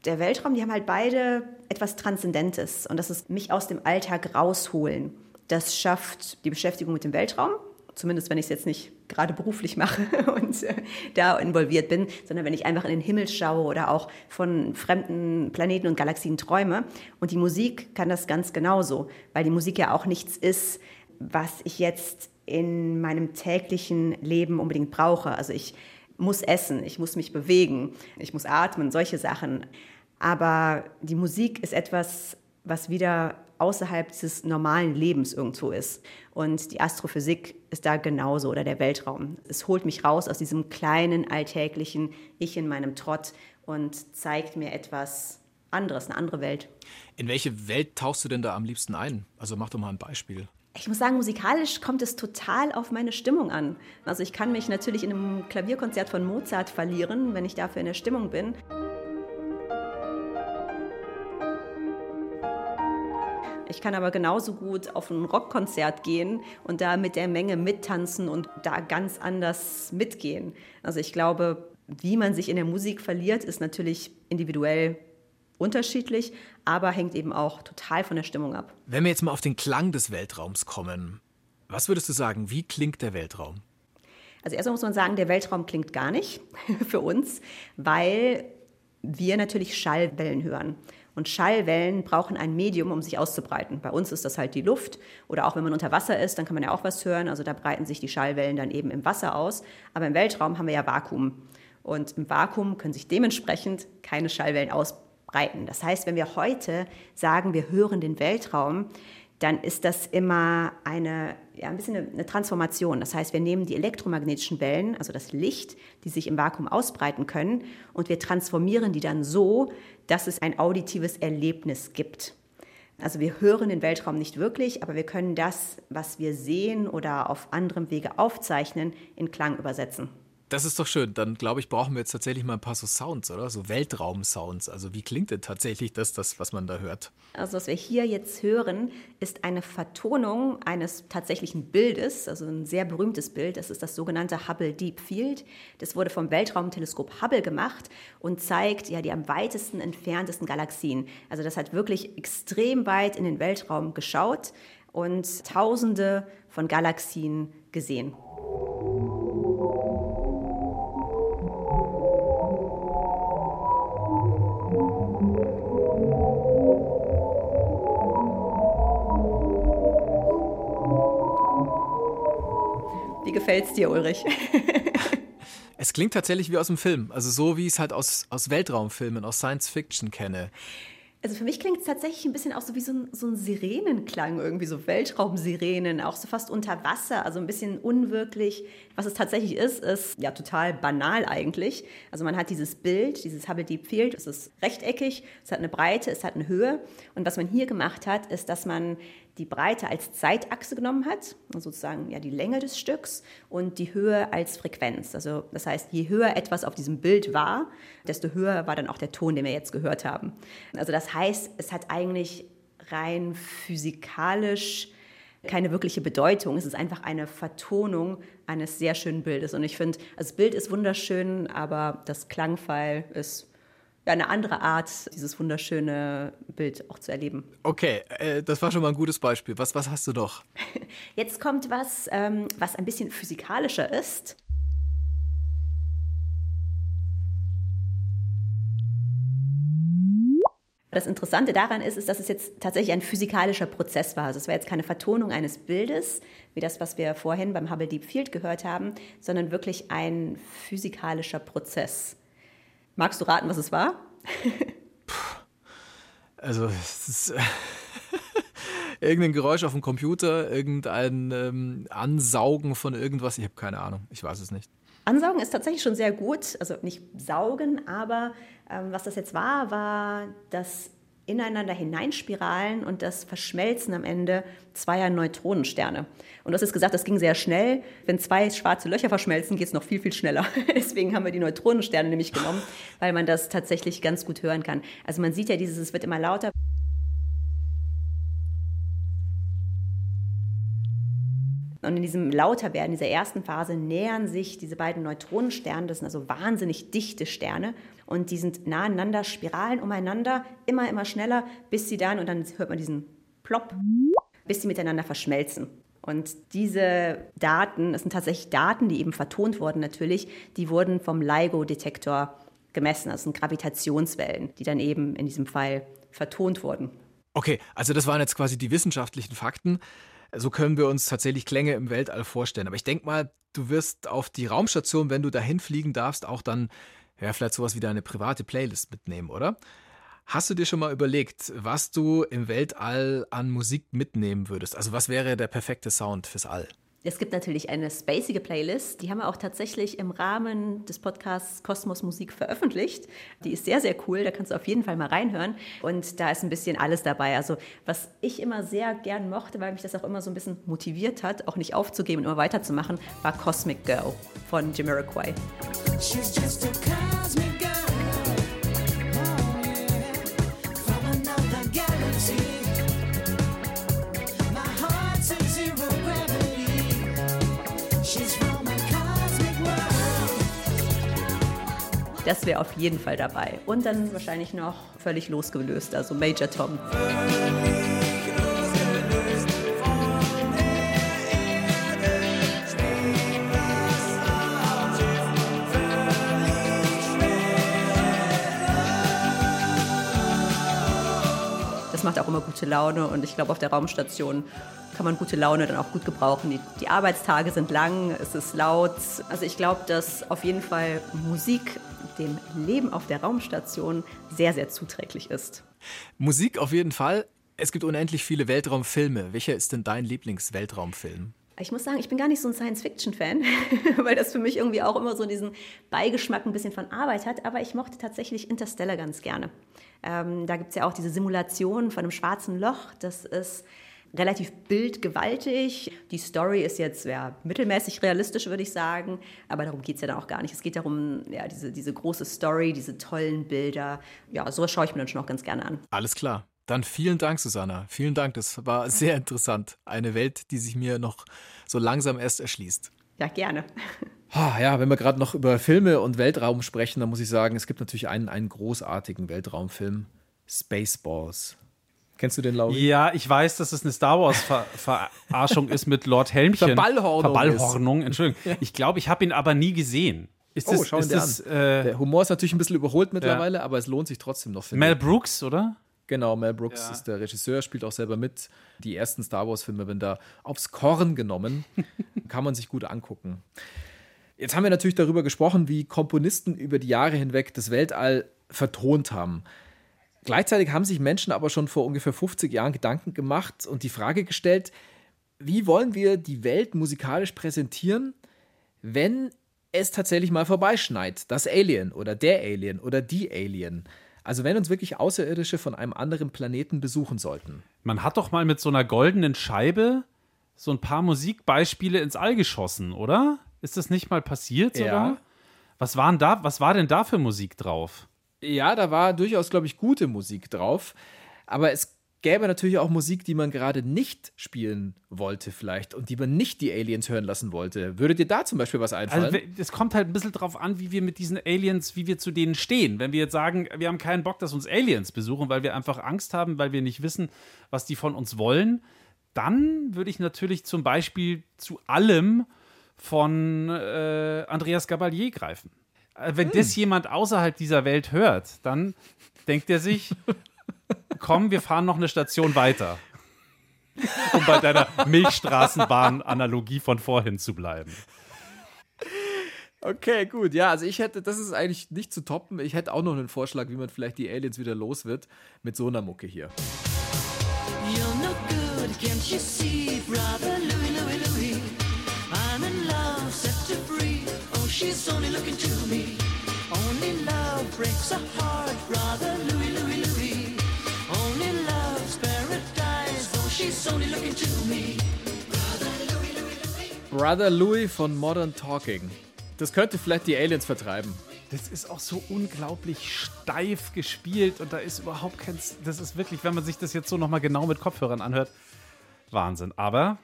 der Weltraum, die haben halt beide etwas Transzendentes und das ist mich aus dem Alltag rausholen. Das schafft die Beschäftigung mit dem Weltraum, zumindest wenn ich es jetzt nicht gerade beruflich mache und äh, da involviert bin, sondern wenn ich einfach in den Himmel schaue oder auch von fremden Planeten und Galaxien träume. Und die Musik kann das ganz genauso, weil die Musik ja auch nichts ist, was ich jetzt in meinem täglichen Leben unbedingt brauche. Also ich muss essen, ich muss mich bewegen, ich muss atmen, solche Sachen. Aber die Musik ist etwas, was wieder außerhalb dieses normalen Lebens irgendwo ist. Und die Astrophysik ist da genauso oder der Weltraum. Es holt mich raus aus diesem kleinen, alltäglichen Ich in meinem Trott und zeigt mir etwas anderes, eine andere Welt. In welche Welt tauchst du denn da am liebsten ein? Also mach doch mal ein Beispiel. Ich muss sagen, musikalisch kommt es total auf meine Stimmung an. Also ich kann mich natürlich in einem Klavierkonzert von Mozart verlieren, wenn ich dafür in der Stimmung bin. Ich kann aber genauso gut auf ein Rockkonzert gehen und da mit der Menge mittanzen und da ganz anders mitgehen. Also ich glaube, wie man sich in der Musik verliert, ist natürlich individuell unterschiedlich, aber hängt eben auch total von der Stimmung ab. Wenn wir jetzt mal auf den Klang des Weltraums kommen, was würdest du sagen, wie klingt der Weltraum? Also erstmal muss man sagen, der Weltraum klingt gar nicht für uns, weil wir natürlich Schallwellen hören. Und Schallwellen brauchen ein Medium, um sich auszubreiten. Bei uns ist das halt die Luft. Oder auch wenn man unter Wasser ist, dann kann man ja auch was hören. Also da breiten sich die Schallwellen dann eben im Wasser aus. Aber im Weltraum haben wir ja Vakuum. Und im Vakuum können sich dementsprechend keine Schallwellen ausbreiten. Das heißt, wenn wir heute sagen, wir hören den Weltraum, dann ist das immer eine, ja, ein bisschen eine Transformation. Das heißt, wir nehmen die elektromagnetischen Wellen, also das Licht, die sich im Vakuum ausbreiten können, und wir transformieren die dann so, dass es ein auditives Erlebnis gibt. Also wir hören den Weltraum nicht wirklich, aber wir können das, was wir sehen oder auf anderem Wege aufzeichnen, in Klang übersetzen. Das ist doch schön. Dann glaube ich, brauchen wir jetzt tatsächlich mal ein paar so Sounds, oder? So Weltraum-Sounds. Also wie klingt denn tatsächlich das, das, was man da hört? Also was wir hier jetzt hören, ist eine Vertonung eines tatsächlichen Bildes, also ein sehr berühmtes Bild. Das ist das sogenannte Hubble Deep Field. Das wurde vom Weltraumteleskop Hubble gemacht und zeigt ja die am weitesten entferntesten Galaxien. Also das hat wirklich extrem weit in den Weltraum geschaut und Tausende von Galaxien gesehen. Wie gefällt's dir, Ulrich? es klingt tatsächlich wie aus dem Film. Also so, wie ich es halt aus, aus Weltraumfilmen, aus Science Fiction kenne. Also für mich klingt es tatsächlich ein bisschen auch so wie so ein, so ein Sirenenklang, irgendwie so Weltraumsirenen, auch so fast unter Wasser, also ein bisschen unwirklich. Was es tatsächlich ist, ist ja total banal eigentlich. Also man hat dieses Bild, dieses Hubble Deep Field, es ist rechteckig, es hat eine Breite, es hat eine Höhe. Und was man hier gemacht hat, ist, dass man die Breite als Zeitachse genommen hat, also sozusagen ja die Länge des Stücks und die Höhe als Frequenz. Also das heißt, je höher etwas auf diesem Bild war, desto höher war dann auch der Ton, den wir jetzt gehört haben. Also das heißt, es hat eigentlich rein physikalisch keine wirkliche Bedeutung. Es ist einfach eine Vertonung eines sehr schönen Bildes. Und ich finde, das Bild ist wunderschön, aber das Klangfall ist ja, eine andere Art, dieses wunderschöne Bild auch zu erleben. Okay, äh, das war schon mal ein gutes Beispiel. Was, was hast du noch? Jetzt kommt was, ähm, was ein bisschen physikalischer ist. Das Interessante daran ist, ist, dass es jetzt tatsächlich ein physikalischer Prozess war. Also es war jetzt keine Vertonung eines Bildes, wie das, was wir vorhin beim Hubble Deep Field gehört haben, sondern wirklich ein physikalischer Prozess. Magst du raten, was es war? also, es ist äh, irgendein Geräusch auf dem Computer, irgendein ähm, Ansaugen von irgendwas. Ich habe keine Ahnung. Ich weiß es nicht. Ansaugen ist tatsächlich schon sehr gut. Also nicht saugen, aber ähm, was das jetzt war, war das ineinander hineinspiralen und das Verschmelzen am Ende zweier Neutronensterne. Und hast jetzt gesagt, das ging sehr schnell. Wenn zwei schwarze Löcher verschmelzen, geht es noch viel, viel schneller. Deswegen haben wir die Neutronensterne nämlich genommen, weil man das tatsächlich ganz gut hören kann. Also man sieht ja dieses, es wird immer lauter. Und in diesem Lauterwerden, dieser ersten Phase, nähern sich diese beiden Neutronensterne, das sind also wahnsinnig dichte Sterne, und die sind nah aneinander, spiralen umeinander, immer, immer schneller, bis sie dann, und dann hört man diesen Plopp, bis sie miteinander verschmelzen. Und diese Daten, das sind tatsächlich Daten, die eben vertont wurden natürlich, die wurden vom LIGO-Detektor gemessen. Das sind Gravitationswellen, die dann eben in diesem Fall vertont wurden. Okay, also das waren jetzt quasi die wissenschaftlichen Fakten. So können wir uns tatsächlich Klänge im Weltall vorstellen. Aber ich denke mal, du wirst auf die Raumstation, wenn du dahin fliegen darfst, auch dann ja, vielleicht sowas wie deine private Playlist mitnehmen, oder? Hast du dir schon mal überlegt, was du im Weltall an Musik mitnehmen würdest? Also was wäre der perfekte Sound fürs All? Es gibt natürlich eine spacige Playlist, die haben wir auch tatsächlich im Rahmen des Podcasts Kosmos Musik veröffentlicht. Die ist sehr, sehr cool, da kannst du auf jeden Fall mal reinhören. Und da ist ein bisschen alles dabei. Also was ich immer sehr gern mochte, weil mich das auch immer so ein bisschen motiviert hat, auch nicht aufzugeben und immer weiterzumachen, war Cosmic Girl von Jamiroquai. She's just a cosmic Das wäre auf jeden Fall dabei. Und dann wahrscheinlich noch völlig losgelöst, also Major Tom. Das macht auch immer gute Laune und ich glaube, auf der Raumstation kann man gute Laune dann auch gut gebrauchen. Die, die Arbeitstage sind lang, es ist laut. Also ich glaube, dass auf jeden Fall Musik dem Leben auf der Raumstation sehr, sehr zuträglich ist. Musik auf jeden Fall. Es gibt unendlich viele Weltraumfilme. Welcher ist denn dein Lieblingsweltraumfilm? Ich muss sagen, ich bin gar nicht so ein Science-Fiction-Fan, weil das für mich irgendwie auch immer so diesen Beigeschmack ein bisschen von Arbeit hat. Aber ich mochte tatsächlich Interstellar ganz gerne. Ähm, da gibt es ja auch diese Simulation von einem schwarzen Loch. Das ist relativ bildgewaltig. Die Story ist jetzt ja, mittelmäßig realistisch, würde ich sagen, aber darum geht es ja dann auch gar nicht. Es geht darum, ja, diese, diese große Story, diese tollen Bilder. Ja, sowas schaue ich mir dann schon auch ganz gerne an. Alles klar. Dann vielen Dank, Susanna. Vielen Dank. Das war sehr interessant. Eine Welt, die sich mir noch so langsam erst erschließt. Ja, gerne. Ja, wenn wir gerade noch über Filme und Weltraum sprechen, dann muss ich sagen, es gibt natürlich einen, einen großartigen Weltraumfilm, Spaceballs. Kennst du den, Lauri? Ja, ich weiß, dass es eine Star Wars-Verarschung ist mit Lord Helmchen. Verballhornung. Verballhornung, Entschuldigung. Ja. Ich glaube, ich habe ihn aber nie gesehen. Ist oh, das, schau ist das, an. Äh, Der Humor ist natürlich ein bisschen überholt mittlerweile, ja. aber es lohnt sich trotzdem noch. Mel Brooks, oder? Genau, Mel Brooks ja. ist der Regisseur, spielt auch selber mit. Die ersten Star Wars-Filme werden da aufs Korn genommen. kann man sich gut angucken. Jetzt haben wir natürlich darüber gesprochen, wie Komponisten über die Jahre hinweg das Weltall vertont haben. Gleichzeitig haben sich Menschen aber schon vor ungefähr 50 Jahren Gedanken gemacht und die Frage gestellt, wie wollen wir die Welt musikalisch präsentieren, wenn es tatsächlich mal vorbeischneit, das Alien oder der Alien oder die Alien. Also wenn uns wirklich Außerirdische von einem anderen Planeten besuchen sollten. Man hat doch mal mit so einer goldenen Scheibe so ein paar Musikbeispiele ins All geschossen, oder? Ist das nicht mal passiert sogar? Ja. Was, waren da, was war denn da für Musik drauf? Ja, da war durchaus, glaube ich, gute Musik drauf. Aber es gäbe natürlich auch Musik, die man gerade nicht spielen wollte, vielleicht und die man nicht die Aliens hören lassen wollte. Würde dir da zum Beispiel was einfallen? Also es kommt halt ein bisschen drauf an, wie wir mit diesen Aliens, wie wir zu denen stehen. Wenn wir jetzt sagen, wir haben keinen Bock, dass uns Aliens besuchen, weil wir einfach Angst haben, weil wir nicht wissen, was die von uns wollen, dann würde ich natürlich zum Beispiel zu allem von äh, Andreas Gabalier greifen. Äh, Wenn das jemand außerhalb dieser Welt hört, dann denkt er sich, komm, wir fahren noch eine Station weiter. Um bei deiner Milchstraßenbahn-Analogie von vorhin zu bleiben. Okay, gut. Ja, also ich hätte, das ist eigentlich nicht zu toppen. Ich hätte auch noch einen Vorschlag, wie man vielleicht die Aliens wieder los wird, mit so einer Mucke hier. You're no good, can't you see, brother Louie, she's only looking to me. Only love breaks a heart, brother Louie, Louie, Louie. Only love's paradise. Oh, she's only looking to me. Brother Louis von Modern Talking. Das könnte vielleicht die Aliens vertreiben. Das ist auch so unglaublich steif gespielt und da ist überhaupt kein. Das ist wirklich, wenn man sich das jetzt so nochmal genau mit Kopfhörern anhört, Wahnsinn. Aber,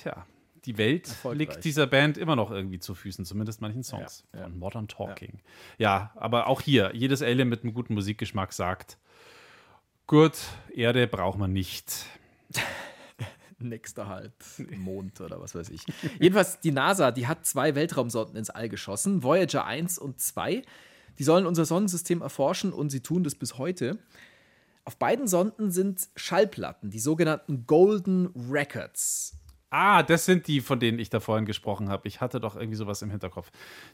tja, die Welt liegt dieser Band immer noch irgendwie zu Füßen, zumindest manchen Songs Ja, ja. von Modern Talking. Ja. aber auch hier, jedes Alien mit einem guten Musikgeschmack sagt: Gut, Erde braucht man nicht. Nächster halt Mond oder was weiß ich. Jedenfalls, die NASA, die hat zwei Weltraumsonden ins All geschossen, Voyager 1 und 2. Die sollen unser Sonnensystem erforschen und sie tun das bis heute. Auf beiden Sonden sind Schallplatten, die sogenannten Golden Records. Ah, das sind die, von denen ich da vorhin gesprochen habe. Ich hatte doch irgendwie sowas im Hinterkopf.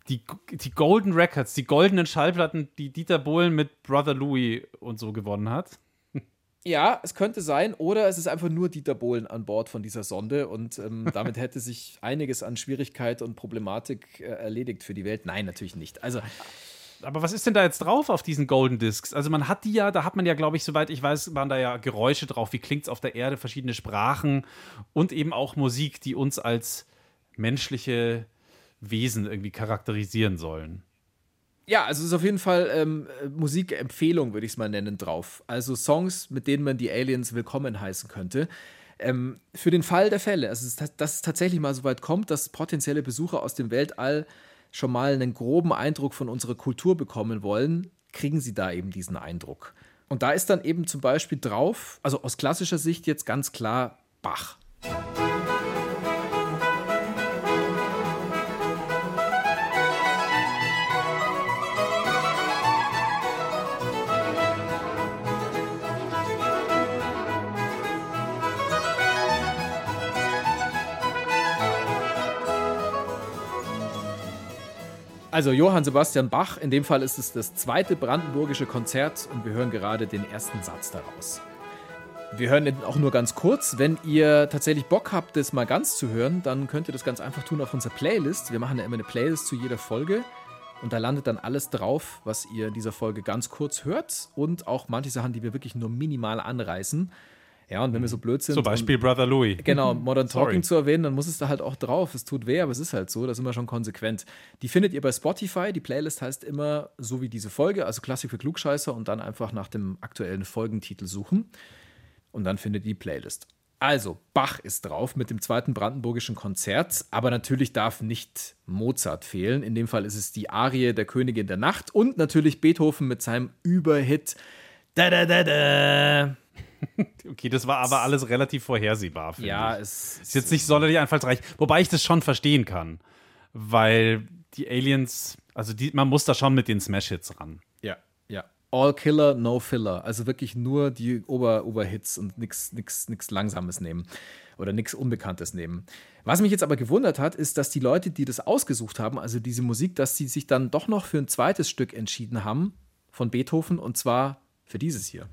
Die, die Golden Records, die goldenen Schallplatten, die Dieter Bohlen mit Brother Louis und so gewonnen hat. Ja, es könnte sein, oder es ist einfach nur Dieter Bohlen an Bord von dieser Sonde und ähm, damit hätte sich einiges an Schwierigkeit und Problematik äh, erledigt für die Welt. Nein, natürlich nicht. Also, Aber was ist denn da jetzt drauf auf diesen Golden Discs? Also man hat die ja, da hat man ja, glaube ich, soweit ich weiß, waren da ja Geräusche drauf. Wie klingt es auf der Erde? Verschiedene Sprachen und eben auch Musik, die uns als menschliche Wesen irgendwie charakterisieren sollen. Ja, also es ist auf jeden Fall ähm, äh, Musikempfehlung, würde ich es mal nennen, drauf. Also Songs, mit denen man die Aliens willkommen heißen könnte. Ähm, für den Fall der Fälle, also dass es tatsächlich mal so weit kommt, dass potenzielle Besucher aus dem Weltall schon mal einen groben Eindruck von unserer Kultur bekommen wollen, kriegen sie da eben diesen Eindruck. Und da ist dann eben zum Beispiel drauf, also aus klassischer Sicht jetzt ganz klar Bach. Also Johann Sebastian Bach, in dem Fall ist es das zweite brandenburgische Konzert und wir hören gerade den ersten Satz daraus. Wir hören ihn auch nur ganz kurz. Wenn ihr tatsächlich Bock habt, das mal ganz zu hören, dann könnt ihr das ganz einfach tun auf unserer Playlist. Wir machen ja immer eine Playlist zu jeder Folge und da landet dann alles drauf, was ihr in dieser Folge ganz kurz hört und auch manche Sachen, die wir wirklich nur minimal anreißen. Ja, und wenn wir so blöd sind. Zum Beispiel und- Brother Louis. Genau, Modern. Talking zu erwähnen, dann muss es da halt auch drauf. Es tut weh, aber es ist halt so, da sind wir schon konsequent. Die findet ihr bei Spotify. Die Playlist heißt immer so wie diese Folge, also Klassik für Klugscheißer und dann einfach nach dem aktuellen Folgentitel suchen. Und dann findet ihr die Playlist. Also, Bach ist drauf mit dem zweiten brandenburgischen Konzert, aber natürlich darf nicht Mozart fehlen. In dem Fall ist es die Arie der Königin der Nacht und natürlich Beethoven mit seinem Überhit. Da da da da. Okay, das war aber alles relativ vorhersehbar. Ja, ich. es ist jetzt nicht sonderlich einfallsreich. Wobei ich das schon verstehen kann. Weil die Aliens, also die, man muss da schon mit den Smash-Hits ran. Ja, ja. All Killer, no Filler. Also wirklich nur die Ober Oberhits und nichts nix, nix Langsames nehmen. Oder nichts Unbekanntes nehmen. Was mich jetzt aber gewundert hat, ist, dass die Leute, die das ausgesucht haben, also diese Musik, dass sie sich dann doch noch für ein zweites Stück entschieden haben von Beethoven und zwar für dieses hier.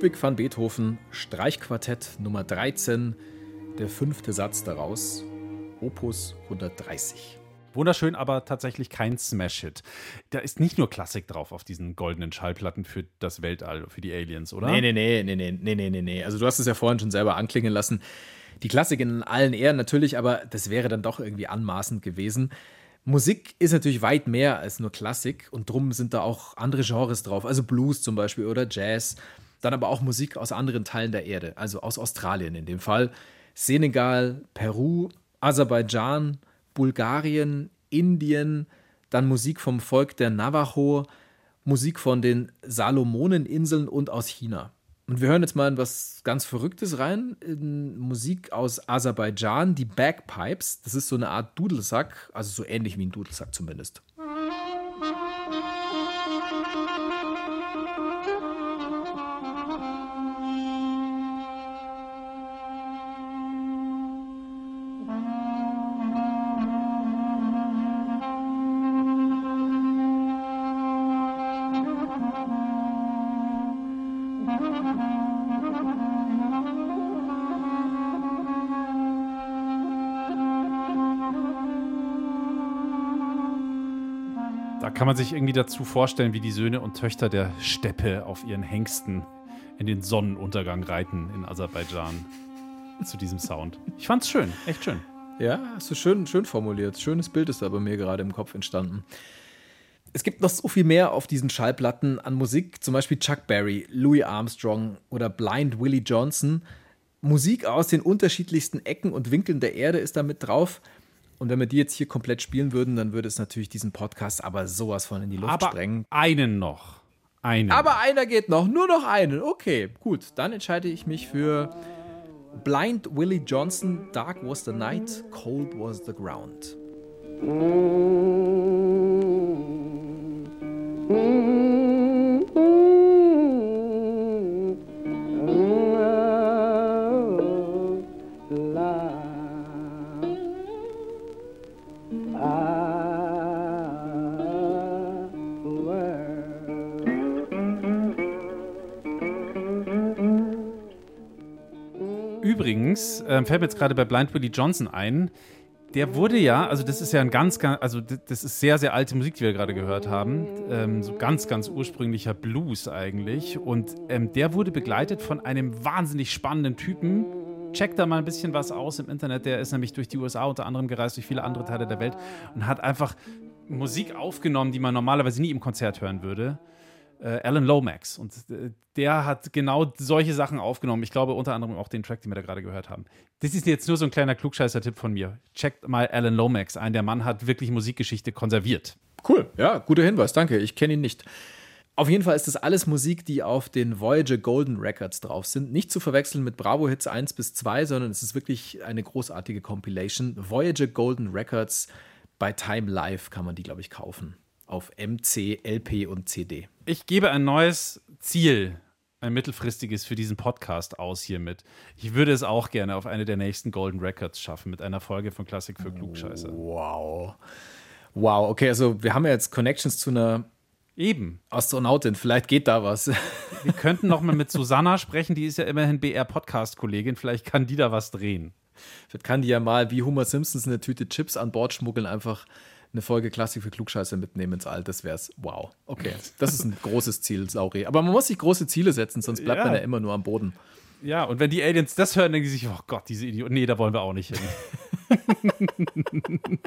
Ludwig van Beethoven, Streichquartett Nummer 13, der fünfte Satz daraus, Opus 130. Wunderschön, aber tatsächlich kein Smash-Hit. Da ist nicht nur Klassik drauf auf diesen goldenen Schallplatten für das Weltall, für die Aliens, oder? Nee, nee, nee, nee, nee, nee, nee, nee. Also du hast es ja vorhin schon selber anklingen lassen. Die Klassik in allen Ehren natürlich, aber das wäre dann doch irgendwie anmaßend gewesen. Musik ist natürlich weit mehr als nur Klassik und drum sind da auch andere Genres drauf, also Blues zum Beispiel oder Jazz. Dann aber auch Musik aus anderen Teilen der Erde, also aus Australien in dem Fall. Senegal, Peru, Aserbaidschan, Bulgarien, Indien, dann Musik vom Volk der Navajo, Musik von den Salomoneninseln und aus China. Und wir hören jetzt mal in was ganz Verrücktes rein, in Musik aus Aserbaidschan, die Bagpipes. Das ist so eine Art Dudelsack, also so ähnlich wie ein Dudelsack zumindest. Man sich irgendwie dazu vorstellen, wie die Söhne und Töchter der Steppe auf ihren Hengsten in den Sonnenuntergang reiten in Aserbaidschan zu diesem Sound. Ich fand's schön, echt schön. Ja, hast du schön, schön formuliert. Schönes Bild ist da bei mir gerade im Kopf entstanden. Es gibt noch so viel mehr auf diesen Schallplatten an Musik, zum Beispiel Chuck Berry, Louis Armstrong oder Blind Willie Johnson. Musik aus den unterschiedlichsten Ecken und Winkeln der Erde ist da mit drauf. Und wenn wir die jetzt hier komplett spielen würden, dann würde es natürlich diesen Podcast aber sowas von in die Luft Aber sprengen. einen noch. Einen. Aber einer geht noch, nur noch einen. Okay, gut. Dann entscheide ich mich für Blind Willie Johnson, Dark was the night, cold was the ground. Übrigens, ähm, fällt mir jetzt gerade bei Blind Willie Johnson ein, der wurde ja, also das ist ja ein ganz, ganz, also das ist sehr, sehr alte Musik, die wir gerade gehört haben. Ähm, so ganz, ganz ursprünglicher Blues eigentlich. Und ähm, der wurde begleitet von einem wahnsinnig spannenden Typen. Checkt da mal ein bisschen was aus im Internet. Der ist nämlich durch die USA unter anderem gereist, durch viele andere Teile der Welt und hat einfach Musik aufgenommen, die man normalerweise nie im Konzert hören würde. Äh, Alan Lomax. Und äh, der hat genau solche Sachen aufgenommen. Ich glaube unter anderem auch den Track, den wir da gerade gehört haben. Das ist jetzt nur so ein kleiner Klugscheißer-Tipp von mir. Checkt mal Alan Lomax ein. Der Mann hat wirklich Musikgeschichte konserviert. Cool, ja, guter Hinweis, danke. Ich kenne ihn nicht. Auf jeden Fall ist das alles Musik, die auf den Voyager Golden Records drauf sind. Nicht zu verwechseln mit Bravo Hits 1 bis 2, sondern es ist wirklich eine großartige Compilation. Voyager Golden Records bei Time Live kann man die, glaube ich, kaufen. Auf MC, LP und CD. Ich gebe ein neues Ziel, ein mittelfristiges für diesen Podcast aus hiermit. Ich würde es auch gerne auf eine der nächsten Golden Records schaffen mit einer Folge von Klassik für Klugscheißer. Wow. Wow, okay, also wir haben ja jetzt Connections zu einer Eben. Astronautin. Vielleicht geht da was. Wir könnten noch mal mit Susanna sprechen, die ist ja immerhin BR-Podcast-Kollegin. Vielleicht kann die da was drehen. Vielleicht kann die ja mal wie Homer Simpsons eine Tüte Chips an Bord schmuggeln, einfach eine Folge Klassik für Klugscheißer mitnehmen ins All. Das wär's. Wow. Okay. Das ist ein großes Ziel, Sauri. Aber man muss sich große Ziele setzen, sonst bleibt Ja. man ja immer nur am Boden. Ja, und wenn die Aliens das hören, denken sie sich, oh Gott, diese Idioten. Nee, da wollen wir auch nicht hin.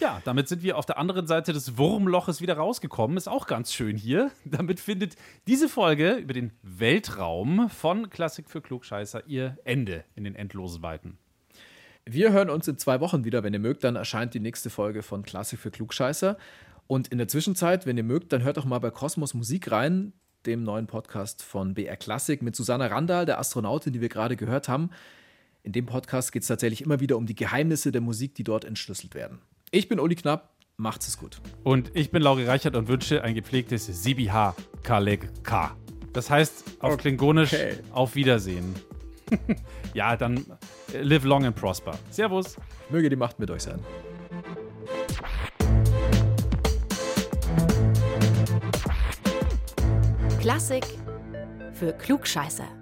ja, damit sind wir auf der anderen Seite des Wurmloches wieder rausgekommen. Ist auch ganz schön hier. Damit findet diese Folge über den Weltraum von Klassik für Klugscheißer ihr Ende in den endlosen Weiten. Wir hören uns in zwei Wochen wieder. Wenn ihr mögt, dann erscheint die nächste Folge von Klassik für Klugscheißer. Und in der Zwischenzeit, wenn ihr mögt, dann hört doch mal bei Kosmos Musik rein, dem neuen Podcast von BR Klassik mit Susanna Randall, der Astronautin, die wir gerade gehört haben. In dem Podcast geht es tatsächlich immer wieder um die Geheimnisse der Musik, die dort entschlüsselt werden. Ich bin Uli Knapp, macht's es gut. Und ich bin Lauri Reichert und wünsche ein gepflegtes Sibiha Kaleg K. Das heißt auf Klingonisch Okay. auf Wiedersehen. ja, dann äh, live long and prosper. Servus. Möge die Macht mit euch sein. Klassik für Klugscheißer.